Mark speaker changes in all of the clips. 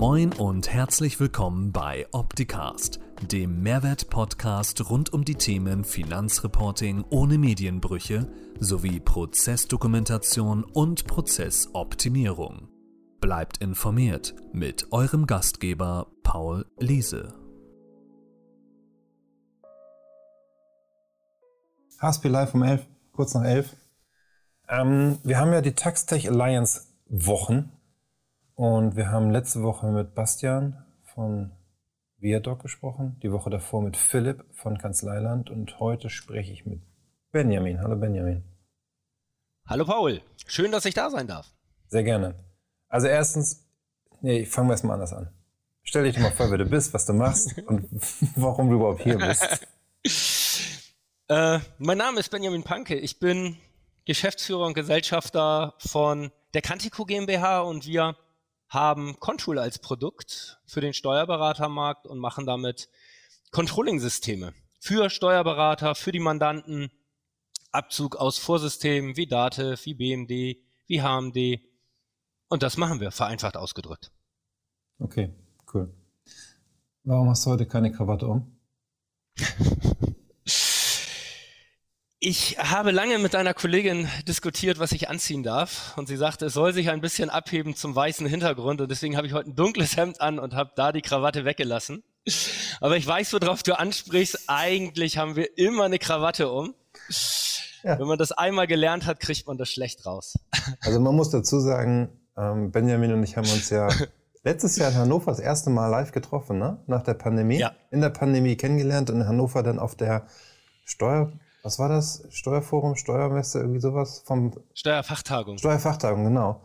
Speaker 1: Moin und herzlich willkommen bei Opticast, dem Mehrwert-Podcast rund um die Themen Finanzreporting ohne Medienbrüche sowie Prozessdokumentation und Prozessoptimierung. Bleibt informiert mit eurem Gastgeber Paul Liese.
Speaker 2: HSP Live um 11, kurz nach 11. Ähm, wir haben ja die Taxtech Alliance Wochen und wir haben letzte Woche mit Bastian von Viadoc gesprochen, die Woche davor mit Philipp von Kanzleiland und heute spreche ich mit Benjamin. Hallo Benjamin.
Speaker 3: Hallo Paul, schön, dass ich da sein darf.
Speaker 2: Sehr gerne. Also erstens, nee, fangen wir erstmal anders an. Stell dich doch mal vor, wer du bist, was du machst und warum du überhaupt hier bist.
Speaker 3: Äh, mein Name ist Benjamin Panke. Ich bin Geschäftsführer und Gesellschafter von der Kantico GmbH und wir haben Control als Produkt für den Steuerberatermarkt und machen damit Controlling-Systeme für Steuerberater, für die Mandanten, Abzug aus Vorsystemen wie Datev, wie BMD, wie HMD. Und das machen wir, vereinfacht ausgedrückt.
Speaker 2: Okay, cool. Warum hast du heute keine Krawatte um?
Speaker 3: Ich habe lange mit einer Kollegin diskutiert, was ich anziehen darf. Und sie sagte, es soll sich ein bisschen abheben zum weißen Hintergrund. Und deswegen habe ich heute ein dunkles Hemd an und habe da die Krawatte weggelassen. Aber ich weiß, worauf du ansprichst. Eigentlich haben wir immer eine Krawatte um. Ja. Wenn man das einmal gelernt hat, kriegt man das schlecht raus.
Speaker 2: Also man muss dazu sagen, ähm, Benjamin und ich haben uns ja letztes Jahr in Hannover das erste Mal live getroffen, ne? Nach der Pandemie. Ja. In der Pandemie kennengelernt und in Hannover dann auf der Steuer was war das? Steuerforum, Steuermesse, irgendwie sowas vom
Speaker 3: Steuerfachtagung.
Speaker 2: Steuerfachtagung, genau.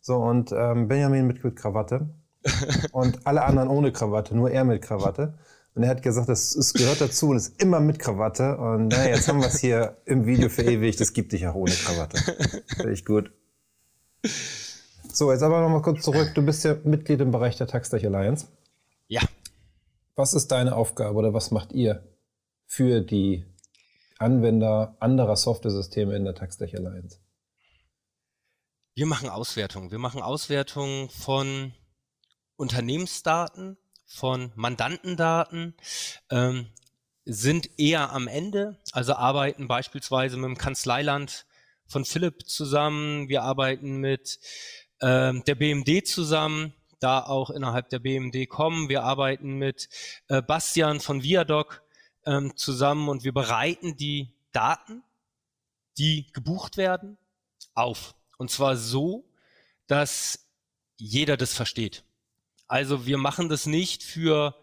Speaker 2: So, und ähm, Benjamin mit, mit Krawatte und alle anderen ohne Krawatte, nur er mit Krawatte. Und er hat gesagt, es, es gehört dazu und ist immer mit Krawatte. Und naja, jetzt haben wir es hier im Video verewigt, es gibt dich auch ohne Krawatte. Finde ich gut. So, jetzt aber nochmal kurz zurück. Du bist ja Mitglied im Bereich der Taxtech Alliance.
Speaker 3: Ja.
Speaker 2: Was ist deine Aufgabe oder was macht ihr für die Anwender anderer Software-Systeme in der TaxTech Alliance?
Speaker 3: Wir machen Auswertungen. Wir machen Auswertungen von Unternehmensdaten, von Mandantendaten, ähm, sind eher am Ende, also arbeiten beispielsweise mit dem Kanzleiland von Philipp zusammen. Wir arbeiten mit ähm, der BMD zusammen, da auch innerhalb der BMD kommen. Wir arbeiten mit äh, Bastian von Viadoc ähm, zusammen und wir bereiten die Daten, die gebucht werden, auf. Und zwar so, dass jeder das versteht. Also wir machen das nicht für,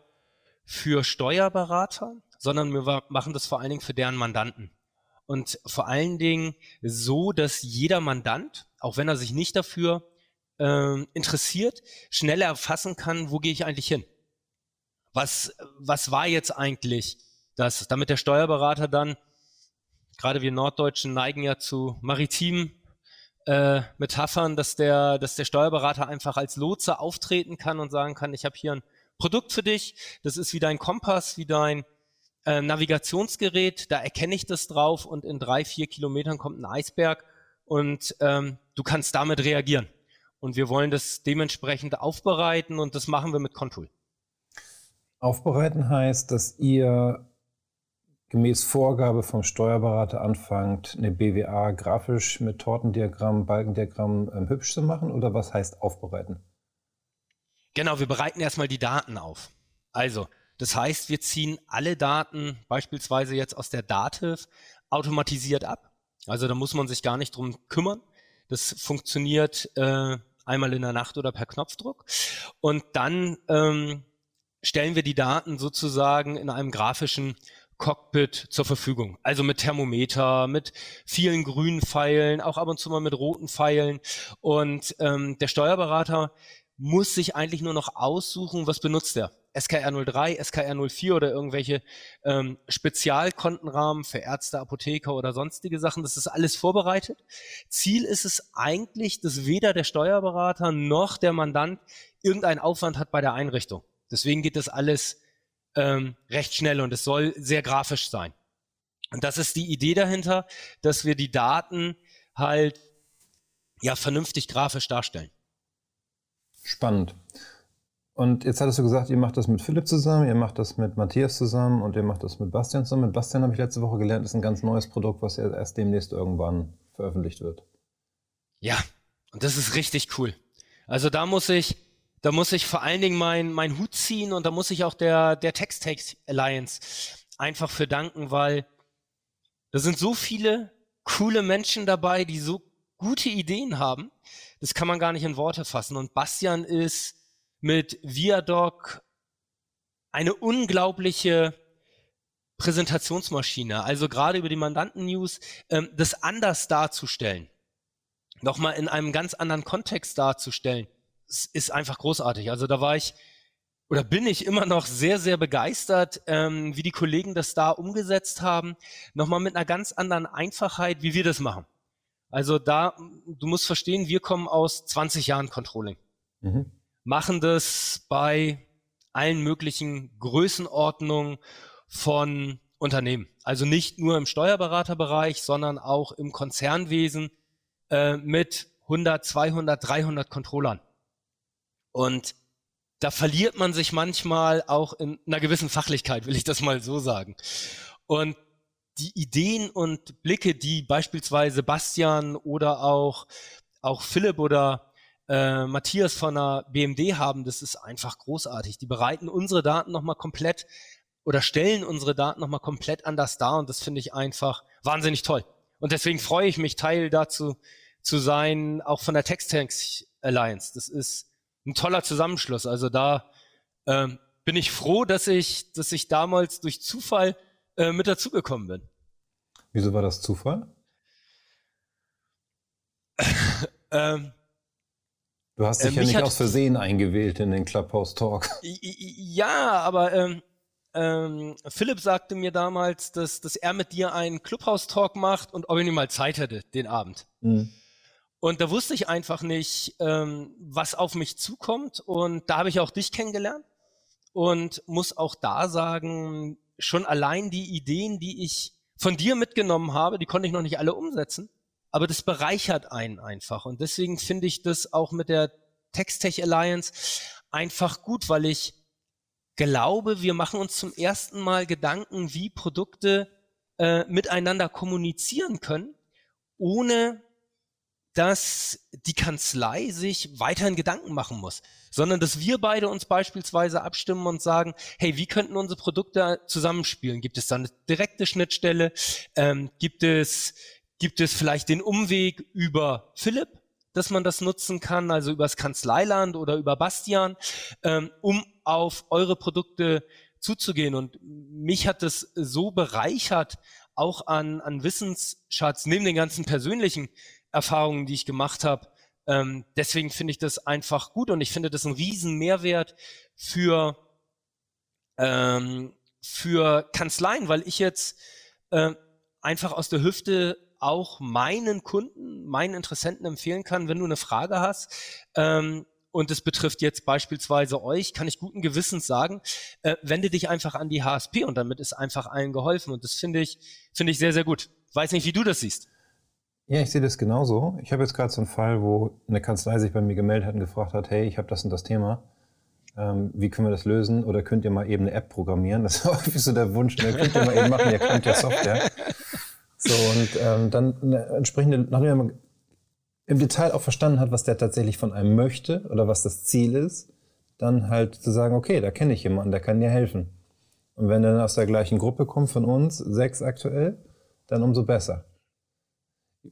Speaker 3: für Steuerberater, sondern wir machen das vor allen Dingen für deren Mandanten. Und vor allen Dingen so, dass jeder Mandant, auch wenn er sich nicht dafür äh, interessiert, schneller erfassen kann, wo gehe ich eigentlich hin? Was, was war jetzt eigentlich dass damit der Steuerberater dann, gerade wir Norddeutschen neigen ja zu maritimen äh, Metaphern, dass der, dass der Steuerberater einfach als Lotse auftreten kann und sagen kann, ich habe hier ein Produkt für dich, das ist wie dein Kompass, wie dein äh, Navigationsgerät, da erkenne ich das drauf und in drei, vier Kilometern kommt ein Eisberg und ähm, du kannst damit reagieren. Und wir wollen das dementsprechend aufbereiten und das machen wir mit Contool.
Speaker 2: Aufbereiten heißt, dass ihr gemäß Vorgabe vom Steuerberater anfangt, eine BWA grafisch mit Tortendiagramm, Balkendiagramm ähm, hübsch zu machen oder was heißt aufbereiten?
Speaker 3: Genau, wir bereiten erstmal die Daten auf. Also, das heißt, wir ziehen alle Daten, beispielsweise jetzt aus der Dativ, automatisiert ab. Also da muss man sich gar nicht drum kümmern. Das funktioniert äh, einmal in der Nacht oder per Knopfdruck. Und dann ähm, stellen wir die Daten sozusagen in einem grafischen Cockpit zur Verfügung. Also mit Thermometer, mit vielen grünen Pfeilen, auch ab und zu mal mit roten Pfeilen. Und ähm, der Steuerberater muss sich eigentlich nur noch aussuchen, was benutzt er. SKR 03, SKR 04 oder irgendwelche ähm, Spezialkontenrahmen für Ärzte, Apotheker oder sonstige Sachen. Das ist alles vorbereitet. Ziel ist es eigentlich, dass weder der Steuerberater noch der Mandant irgendeinen Aufwand hat bei der Einrichtung. Deswegen geht das alles ähm, recht schnell und es soll sehr grafisch sein. Und das ist die Idee dahinter, dass wir die Daten halt ja vernünftig grafisch darstellen.
Speaker 2: Spannend. Und jetzt hattest du gesagt, ihr macht das mit Philipp zusammen, ihr macht das mit Matthias zusammen und ihr macht das mit Bastian zusammen. Mit Bastian habe ich letzte Woche gelernt, ist ein ganz neues Produkt, was erst demnächst irgendwann veröffentlicht wird.
Speaker 3: Ja, und das ist richtig cool. Also da muss ich, da muss ich vor allen Dingen meinen mein Hut ziehen und da muss ich auch der, der Text Alliance einfach für danken, weil da sind so viele coole Menschen dabei, die so gute Ideen haben. Das kann man gar nicht in Worte fassen. Und Bastian ist mit Viadoc eine unglaubliche Präsentationsmaschine. Also gerade über die Mandanten-News, ähm, das anders darzustellen, nochmal in einem ganz anderen Kontext darzustellen, ist einfach großartig. Also da war ich oder bin ich immer noch sehr, sehr begeistert, ähm, wie die Kollegen das da umgesetzt haben. Nochmal mit einer ganz anderen Einfachheit, wie wir das machen. Also da, du musst verstehen, wir kommen aus 20 Jahren Controlling. Mhm machen das bei allen möglichen Größenordnungen von Unternehmen. Also nicht nur im Steuerberaterbereich, sondern auch im Konzernwesen äh, mit 100, 200, 300 Controllern. Und da verliert man sich manchmal auch in einer gewissen Fachlichkeit, will ich das mal so sagen. Und die Ideen und Blicke, die beispielsweise Bastian oder auch, auch Philipp oder äh, Matthias von der BMD haben, das ist einfach großartig. Die bereiten unsere Daten nochmal komplett oder stellen unsere Daten nochmal komplett anders dar und das finde ich einfach wahnsinnig toll. Und deswegen freue ich mich, Teil dazu zu sein, auch von der Textanks Alliance. Das ist ein toller Zusammenschluss. Also da ähm, bin ich froh, dass ich, dass ich damals durch Zufall äh, mit dazugekommen bin.
Speaker 2: Wieso war das Zufall? ähm, Du hast dich äh, ja nicht aus Versehen eingewählt in den Clubhouse Talk.
Speaker 3: Ja, aber ähm, ähm, Philipp sagte mir damals, dass, dass er mit dir einen Clubhouse Talk macht und ob ich nicht mal Zeit hätte den Abend. Mhm. Und da wusste ich einfach nicht, ähm, was auf mich zukommt. Und da habe ich auch dich kennengelernt und muss auch da sagen, schon allein die Ideen, die ich von dir mitgenommen habe, die konnte ich noch nicht alle umsetzen aber das bereichert einen einfach. Und deswegen finde ich das auch mit der Textech Alliance einfach gut, weil ich glaube, wir machen uns zum ersten Mal Gedanken, wie Produkte äh, miteinander kommunizieren können, ohne dass die Kanzlei sich weiterhin Gedanken machen muss, sondern dass wir beide uns beispielsweise abstimmen und sagen, hey, wie könnten unsere Produkte zusammenspielen? Gibt es da eine direkte Schnittstelle? Ähm, gibt es Gibt es vielleicht den Umweg über Philipp, dass man das nutzen kann, also übers Kanzleiland oder über Bastian, ähm, um auf eure Produkte zuzugehen. Und mich hat es so bereichert, auch an, an Wissensschatz, neben den ganzen persönlichen Erfahrungen, die ich gemacht habe. Ähm, deswegen finde ich das einfach gut und ich finde das ein riesen Mehrwert für, ähm, für Kanzleien, weil ich jetzt äh, einfach aus der Hüfte auch meinen Kunden, meinen Interessenten empfehlen kann, wenn du eine Frage hast, ähm, und es betrifft jetzt beispielsweise euch, kann ich guten Gewissens sagen, äh, wende dich einfach an die HSP und damit ist einfach allen geholfen. Und das finde ich, finde ich sehr, sehr gut. Weiß nicht, wie du das siehst.
Speaker 2: Ja, ich sehe das genauso. Ich habe jetzt gerade so einen Fall, wo eine Kanzlei sich bei mir gemeldet hat und gefragt hat, hey, ich habe das und das Thema. Ähm, wie können wir das lösen? Oder könnt ihr mal eben eine App programmieren? Das ist häufig so der Wunsch. Ne? Könnt ihr mal eben machen, ihr könnt ja Software. So, und ähm, dann eine entsprechende, nachdem man im Detail auch verstanden hat, was der tatsächlich von einem möchte oder was das Ziel ist, dann halt zu sagen, okay, da kenne ich jemanden, der kann dir helfen. Und wenn er dann aus der gleichen Gruppe kommt von uns, sechs aktuell, dann umso besser.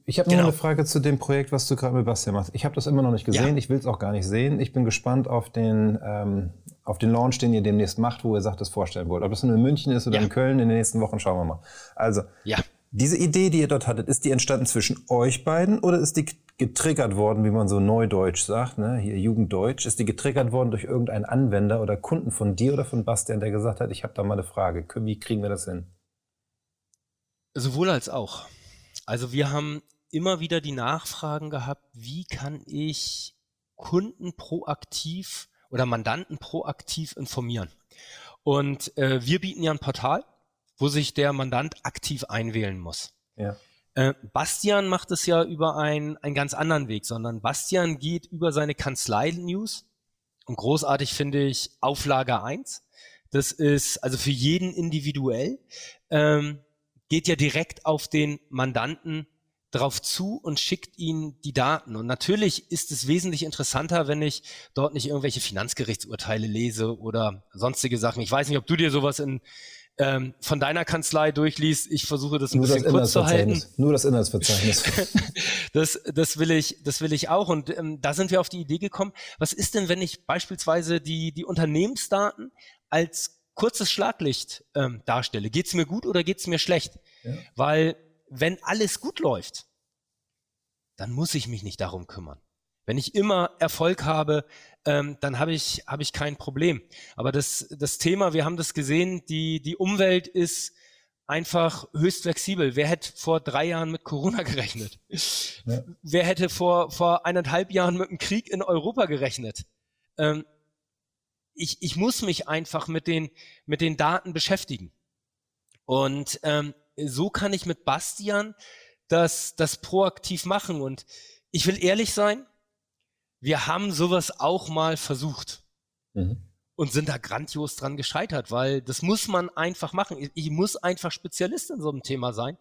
Speaker 2: Ich habe genau. noch eine Frage zu dem Projekt, was du gerade mit Bastian machst. Ich habe das immer noch nicht gesehen, ja. ich will es auch gar nicht sehen. Ich bin gespannt auf den, ähm, auf den Launch, den ihr demnächst macht, wo ihr sagt, das vorstellen wollt. Ob das nur in München ist oder ja. in Köln, in den nächsten Wochen schauen wir mal. Also, ja. Diese Idee, die ihr dort hattet, ist die entstanden zwischen euch beiden oder ist die getriggert worden, wie man so neudeutsch sagt, ne? hier Jugenddeutsch, ist die getriggert worden durch irgendeinen Anwender oder Kunden von dir oder von Bastian, der gesagt hat, ich habe da mal eine Frage, wie kriegen wir das hin?
Speaker 3: Sowohl als auch. Also wir haben immer wieder die Nachfragen gehabt, wie kann ich Kunden proaktiv oder Mandanten proaktiv informieren? Und äh, wir bieten ja ein Portal, wo sich der Mandant aktiv einwählen muss. Ja. Äh, Bastian macht es ja über ein, einen ganz anderen Weg, sondern Bastian geht über seine Kanzlei-News Und großartig finde ich Auflage 1. Das ist also für jeden individuell, ähm, geht ja direkt auf den Mandanten drauf zu und schickt ihnen die Daten. Und natürlich ist es wesentlich interessanter, wenn ich dort nicht irgendwelche Finanzgerichtsurteile lese oder sonstige Sachen. Ich weiß nicht, ob du dir sowas in, ähm, von deiner Kanzlei durchliest. Ich versuche das ein Nur bisschen das kurz zu halten.
Speaker 2: Nur das Inhaltsverzeichnis.
Speaker 3: das, das will ich, das will ich auch. Und ähm, da sind wir auf die Idee gekommen. Was ist denn, wenn ich beispielsweise die, die Unternehmensdaten als kurzes Schlaglicht ähm, darstelle? Geht es mir gut oder geht es mir schlecht? Ja. Weil wenn alles gut läuft, dann muss ich mich nicht darum kümmern. Wenn ich immer Erfolg habe, ähm, dann habe ich, hab ich kein Problem. Aber das, das Thema, wir haben das gesehen, die, die Umwelt ist einfach höchst flexibel. Wer hätte vor drei Jahren mit Corona gerechnet? Ja. Wer hätte vor, vor eineinhalb Jahren mit einem Krieg in Europa gerechnet? Ähm, ich, ich muss mich einfach mit den, mit den Daten beschäftigen. Und ähm, so kann ich mit Bastian das, das proaktiv machen. Und ich will ehrlich sein, wir haben sowas auch mal versucht mhm. und sind da grandios dran gescheitert, weil das muss man einfach machen. Ich, ich muss einfach Spezialist in so einem Thema sein.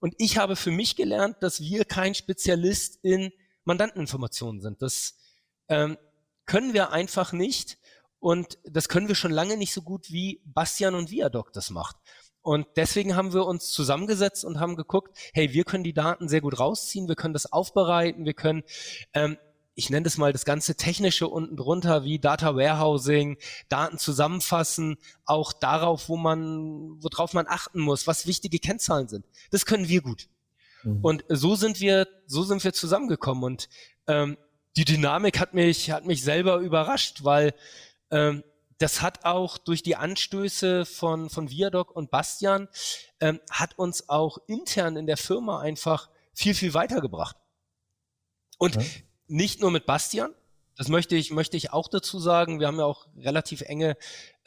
Speaker 3: Und ich habe für mich gelernt, dass wir kein Spezialist in Mandanteninformationen sind. Das ähm, können wir einfach nicht. Und das können wir schon lange nicht so gut, wie Bastian und Viadoc das macht. Und deswegen haben wir uns zusammengesetzt und haben geguckt, hey, wir können die Daten sehr gut rausziehen, wir können das aufbereiten, wir können, ähm, ich nenne das mal das ganze Technische unten drunter, wie Data Warehousing, Daten zusammenfassen, auch darauf, wo man, worauf man achten muss, was wichtige Kennzahlen sind. Das können wir gut. Mhm. Und so sind wir, so sind wir zusammengekommen. Und ähm, die Dynamik hat mich, hat mich selber überrascht, weil ähm, das hat auch durch die Anstöße von, von Viadoc und Bastian, ähm, hat uns auch intern in der Firma einfach viel, viel weitergebracht. Und ja. nicht nur mit Bastian, das möchte ich, möchte ich auch dazu sagen. Wir haben ja auch relativ enge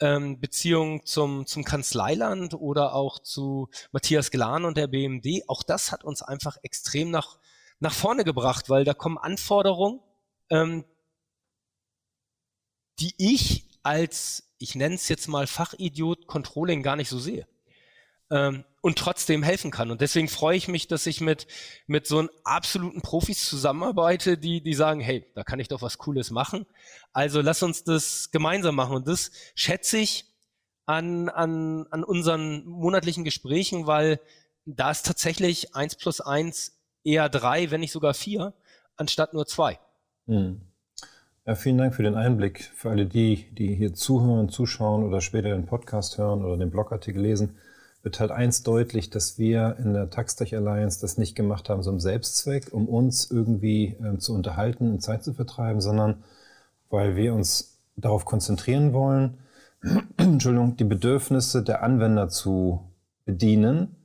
Speaker 3: ähm, Beziehungen zum, zum Kanzleiland oder auch zu Matthias Glan und der BMD. Auch das hat uns einfach extrem nach, nach vorne gebracht, weil da kommen Anforderungen, ähm, die ich als, ich nenne es jetzt mal Fachidiot, Controlling gar nicht so sehe. Ähm, und trotzdem helfen kann. Und deswegen freue ich mich, dass ich mit, mit so einem absoluten Profis zusammenarbeite, die, die sagen, hey, da kann ich doch was Cooles machen. Also lass uns das gemeinsam machen. Und das schätze ich an, an, an unseren monatlichen Gesprächen, weil da ist tatsächlich eins plus eins eher drei, wenn nicht sogar vier, anstatt nur zwei. Hm.
Speaker 2: Ja, vielen Dank für den Einblick. Für alle die, die hier zuhören, zuschauen oder später den Podcast hören oder den Blogartikel lesen, wird halt eins deutlich, dass wir in der Taxtech Alliance das nicht gemacht haben, so im Selbstzweck, um uns irgendwie äh, zu unterhalten und Zeit zu vertreiben, sondern weil wir uns darauf konzentrieren wollen, Entschuldigung, die Bedürfnisse der Anwender zu bedienen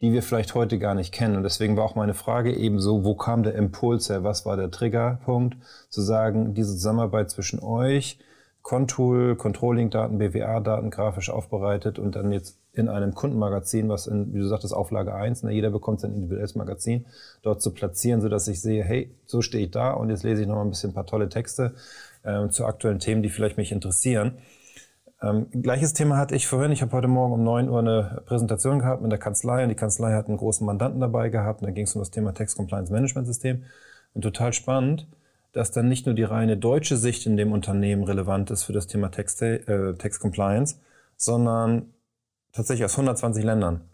Speaker 2: die wir vielleicht heute gar nicht kennen. Und deswegen war auch meine Frage eben so, wo kam der Impuls her? Was war der Triggerpunkt? Zu sagen, diese Zusammenarbeit zwischen euch, Contool, Controlling-Daten, BWA-Daten grafisch aufbereitet und dann jetzt in einem Kundenmagazin, was in, wie du sagtest, Auflage 1, ne, jeder bekommt sein individuelles Magazin, dort zu platzieren, sodass ich sehe, hey, so stehe ich da und jetzt lese ich noch mal ein bisschen ein paar tolle Texte äh, zu aktuellen Themen, die vielleicht mich interessieren. Ähm, gleiches Thema hatte ich vorhin. Ich habe heute Morgen um 9 Uhr eine Präsentation gehabt mit der Kanzlei und die Kanzlei hat einen großen Mandanten dabei gehabt und da ging es um das Thema Text Compliance Management System. Und total spannend, dass dann nicht nur die reine deutsche Sicht in dem Unternehmen relevant ist für das Thema Text, äh, Text Compliance, sondern tatsächlich aus 120 Ländern.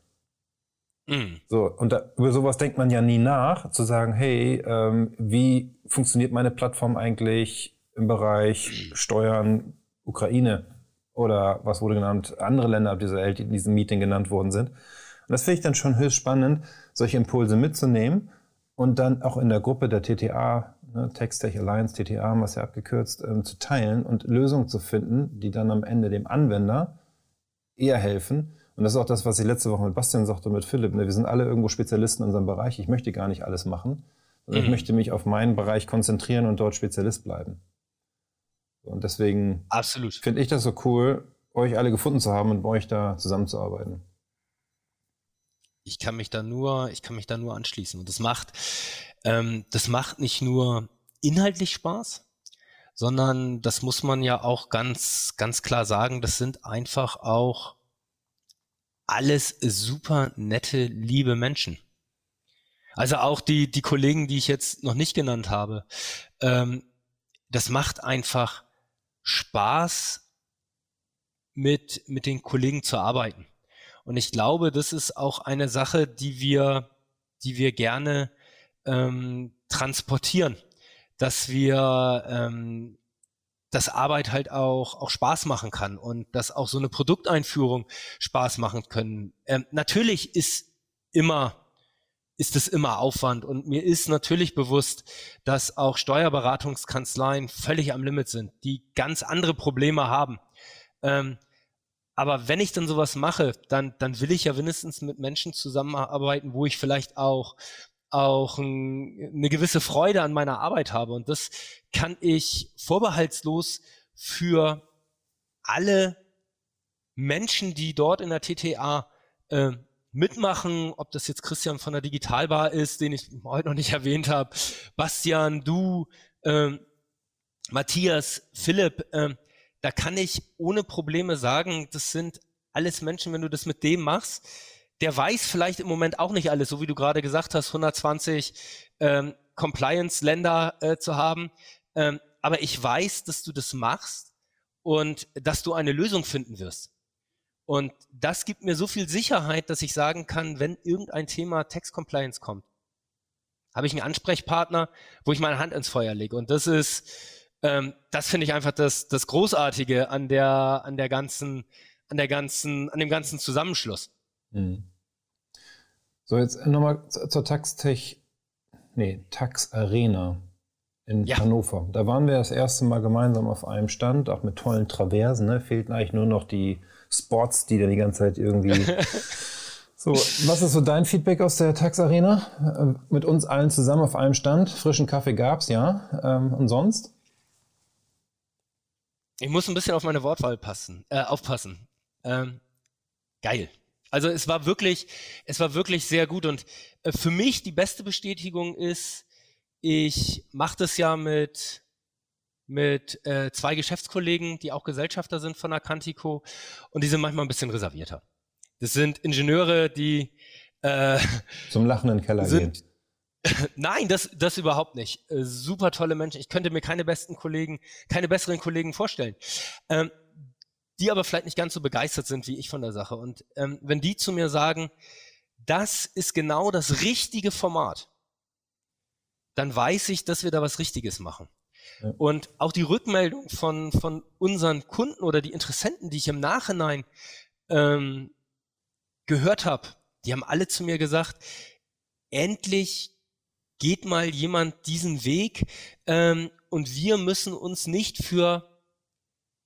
Speaker 2: Mhm. So, und da, über sowas denkt man ja nie nach, zu sagen, hey, ähm, wie funktioniert meine Plattform eigentlich im Bereich Steuern, Ukraine? Oder was wurde genannt, andere Länder dieser Welt, die in diesem Meeting genannt worden sind. Und das finde ich dann schon höchst spannend, solche Impulse mitzunehmen und dann auch in der Gruppe der TTA, ne, Text Tech Alliance, TTA haben wir es ja abgekürzt, ähm, zu teilen und Lösungen zu finden, die dann am Ende dem Anwender eher helfen. Und das ist auch das, was ich letzte Woche mit Bastian sagte und mit Philipp. Ne? Wir sind alle irgendwo Spezialisten in unserem Bereich. Ich möchte gar nicht alles machen. Mhm. Ich möchte mich auf meinen Bereich konzentrieren und dort Spezialist bleiben. Und deswegen finde ich das so cool, euch alle gefunden zu haben und mit euch da zusammenzuarbeiten.
Speaker 3: Ich kann mich da nur, ich kann mich da nur anschließen. Und das macht, ähm, das macht nicht nur inhaltlich Spaß, sondern das muss man ja auch ganz, ganz klar sagen, das sind einfach auch alles super nette, liebe Menschen. Also auch die, die Kollegen, die ich jetzt noch nicht genannt habe. Ähm, das macht einfach Spaß, mit, mit den Kollegen zu arbeiten. Und ich glaube, das ist auch eine Sache, die wir, die wir gerne ähm, transportieren, dass wir ähm, dass Arbeit halt auch, auch Spaß machen kann und dass auch so eine Produkteinführung Spaß machen können. Ähm, natürlich ist immer ist es immer Aufwand und mir ist natürlich bewusst, dass auch Steuerberatungskanzleien völlig am Limit sind, die ganz andere Probleme haben. Ähm, aber wenn ich dann sowas mache, dann, dann will ich ja wenigstens mit Menschen zusammenarbeiten, wo ich vielleicht auch auch ein, eine gewisse Freude an meiner Arbeit habe. Und das kann ich vorbehaltslos für alle Menschen, die dort in der TTA äh, mitmachen, ob das jetzt Christian von der Digitalbar ist, den ich heute noch nicht erwähnt habe, Bastian, du, äh, Matthias, Philipp, äh, da kann ich ohne Probleme sagen, das sind alles Menschen, wenn du das mit dem machst, der weiß vielleicht im Moment auch nicht alles, so wie du gerade gesagt hast, 120 ähm, Compliance-Länder äh, zu haben. Ähm, aber ich weiß, dass du das machst und dass du eine Lösung finden wirst. Und das gibt mir so viel Sicherheit, dass ich sagen kann, wenn irgendein Thema Tax Compliance kommt, habe ich einen Ansprechpartner, wo ich meine Hand ins Feuer lege. Und das ist, ähm, das finde ich einfach das, das Großartige an der, an der ganzen, an der ganzen, an dem ganzen Zusammenschluss. Mhm.
Speaker 2: So, jetzt nochmal zur Taxtech, nee, Tax Arena in ja. Hannover. Da waren wir das erste Mal gemeinsam auf einem Stand, auch mit tollen Traversen. Ne? Fehlten eigentlich nur noch die Spots, die da die ganze Zeit irgendwie. so, was ist so dein Feedback aus der Tax Arena? Äh, mit uns allen zusammen auf einem Stand. Frischen Kaffee gab's, ja. Ähm, und sonst?
Speaker 3: Ich muss ein bisschen auf meine Wortwahl passen, äh, aufpassen. Ähm, geil. Also es war wirklich, es war wirklich sehr gut und äh, für mich die beste Bestätigung ist, ich mache das ja mit mit äh, zwei Geschäftskollegen, die auch Gesellschafter sind von Acantico und die sind manchmal ein bisschen reservierter. Das sind Ingenieure, die
Speaker 2: äh, zum lachenden Keller sind, gehen.
Speaker 3: Nein, das, das überhaupt nicht. Äh, super tolle Menschen. Ich könnte mir keine besten Kollegen, keine besseren Kollegen vorstellen. Ähm, die aber vielleicht nicht ganz so begeistert sind wie ich von der Sache. Und ähm, wenn die zu mir sagen, das ist genau das richtige Format, dann weiß ich, dass wir da was Richtiges machen. Und auch die Rückmeldung von, von unseren Kunden oder die Interessenten, die ich im Nachhinein ähm, gehört habe, die haben alle zu mir gesagt, endlich geht mal jemand diesen Weg ähm, und wir müssen uns nicht für,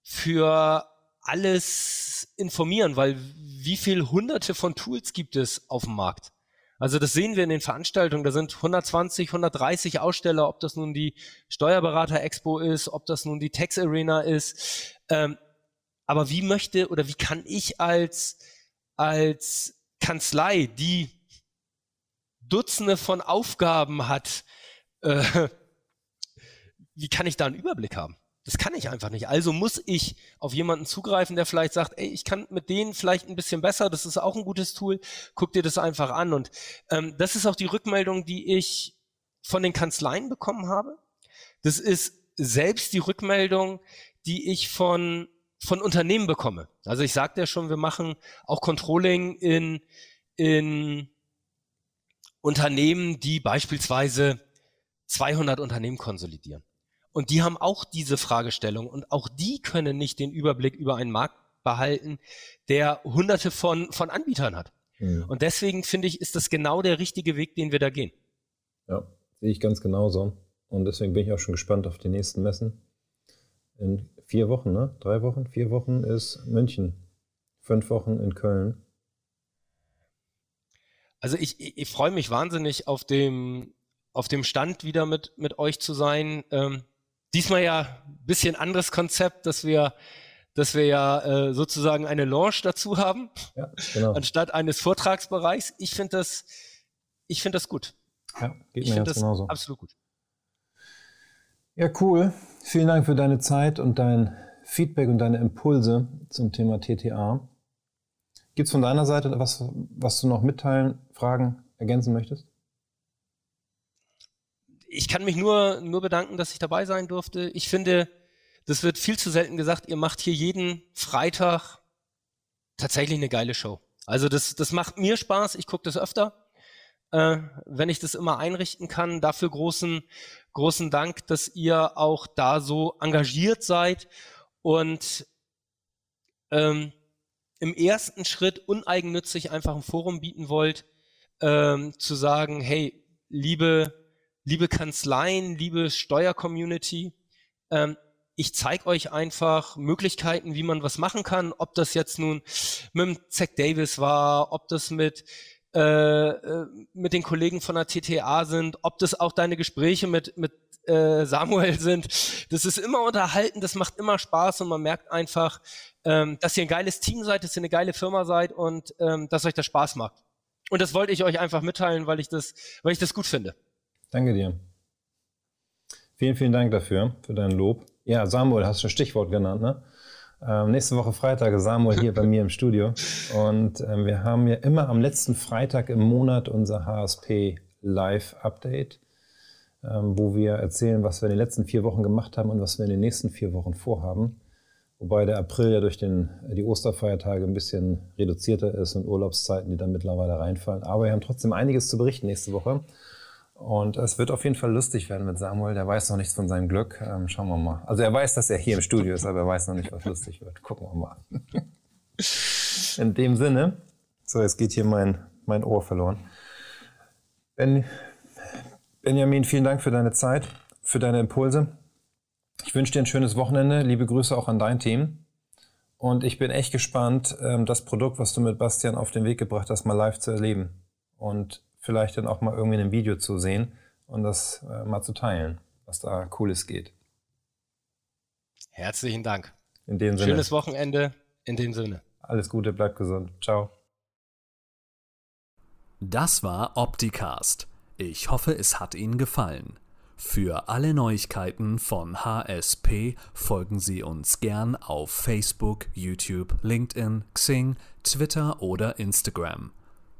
Speaker 3: für alles informieren, weil wie viel hunderte von Tools gibt es auf dem Markt? Also das sehen wir in den Veranstaltungen, da sind 120, 130 Aussteller, ob das nun die Steuerberater Expo ist, ob das nun die Tax Arena ist. Ähm, aber wie möchte oder wie kann ich als, als Kanzlei, die Dutzende von Aufgaben hat, äh, wie kann ich da einen Überblick haben? Das kann ich einfach nicht. Also muss ich auf jemanden zugreifen, der vielleicht sagt, ey, ich kann mit denen vielleicht ein bisschen besser, das ist auch ein gutes Tool, guck dir das einfach an. Und ähm, das ist auch die Rückmeldung, die ich von den Kanzleien bekommen habe. Das ist selbst die Rückmeldung, die ich von, von Unternehmen bekomme. Also ich sagte ja schon, wir machen auch Controlling in, in Unternehmen, die beispielsweise 200 Unternehmen konsolidieren. Und die haben auch diese Fragestellung und auch die können nicht den Überblick über einen Markt behalten, der hunderte von, von Anbietern hat. Mhm. Und deswegen finde ich, ist das genau der richtige Weg, den wir da gehen.
Speaker 2: Ja, sehe ich ganz genauso. Und deswegen bin ich auch schon gespannt auf die nächsten Messen. In vier Wochen, ne? Drei Wochen? Vier Wochen ist München. Fünf Wochen in Köln.
Speaker 3: Also ich, ich, ich freue mich wahnsinnig auf dem, auf dem Stand wieder mit, mit euch zu sein. Ähm, Diesmal ja ein bisschen anderes Konzept, dass wir, dass wir ja äh, sozusagen eine Launch dazu haben, ja, genau. anstatt eines Vortragsbereichs. Ich finde das, ich finde das gut.
Speaker 2: Ja, geht ich mir ganz
Speaker 3: das
Speaker 2: genauso.
Speaker 3: Absolut gut.
Speaker 2: Ja, cool. Vielen Dank für deine Zeit und dein Feedback und deine Impulse zum Thema TTA. Gibt es von deiner Seite was, was du noch mitteilen, fragen, ergänzen möchtest?
Speaker 3: Ich kann mich nur, nur bedanken, dass ich dabei sein durfte. Ich finde, das wird viel zu selten gesagt, ihr macht hier jeden Freitag tatsächlich eine geile Show. Also das, das macht mir Spaß, ich gucke das öfter, äh, wenn ich das immer einrichten kann. Dafür großen, großen Dank, dass ihr auch da so engagiert seid und ähm, im ersten Schritt uneigennützig einfach ein Forum bieten wollt, ähm, zu sagen, hey, liebe, liebe Kanzleien, liebe Steuercommunity, ähm, ich zeige euch einfach Möglichkeiten, wie man was machen kann, ob das jetzt nun mit dem Zack Davis war, ob das mit äh, äh mit den Kollegen von der TTA sind, ob das auch deine Gespräche mit mit äh, Samuel sind. Das ist immer unterhalten, das macht immer Spaß und man merkt einfach, ähm, dass ihr ein geiles Team seid, dass ihr eine geile Firma seid und ähm, dass euch das Spaß macht. Und das wollte ich euch einfach mitteilen, weil ich das, weil ich das gut finde.
Speaker 2: Danke dir. Vielen, vielen Dank dafür, für dein Lob. Ja, Samuel, hast du ein Stichwort genannt, ne? Ähm, nächste Woche Freitag ist Samuel hier bei mir im Studio. Und ähm, wir haben ja immer am letzten Freitag im Monat unser HSP Live Update, ähm, wo wir erzählen, was wir in den letzten vier Wochen gemacht haben und was wir in den nächsten vier Wochen vorhaben. Wobei der April ja durch den, die Osterfeiertage ein bisschen reduzierter ist und Urlaubszeiten, die dann mittlerweile reinfallen. Aber wir haben trotzdem einiges zu berichten nächste Woche. Und es wird auf jeden Fall lustig werden mit Samuel. Der weiß noch nichts von seinem Glück. Ähm, schauen wir mal. Also er weiß, dass er hier im Studio ist, aber er weiß noch nicht, was lustig wird. Gucken wir mal. In dem Sinne. So, jetzt geht hier mein, mein Ohr verloren. Ben, Benjamin, vielen Dank für deine Zeit, für deine Impulse. Ich wünsche dir ein schönes Wochenende. Liebe Grüße auch an dein Team. Und ich bin echt gespannt, ähm, das Produkt, was du mit Bastian auf den Weg gebracht hast, mal live zu erleben. Und vielleicht dann auch mal irgendwie in einem Video zu sehen und das äh, mal zu teilen, was da Cooles geht.
Speaker 3: Herzlichen Dank.
Speaker 2: In dem Sinne.
Speaker 3: Schönes Wochenende in dem Sinne.
Speaker 2: Alles Gute, bleibt gesund. Ciao.
Speaker 1: Das war Opticast. Ich hoffe, es hat Ihnen gefallen. Für alle Neuigkeiten von HSP folgen Sie uns gern auf Facebook, YouTube, LinkedIn, Xing, Twitter oder Instagram.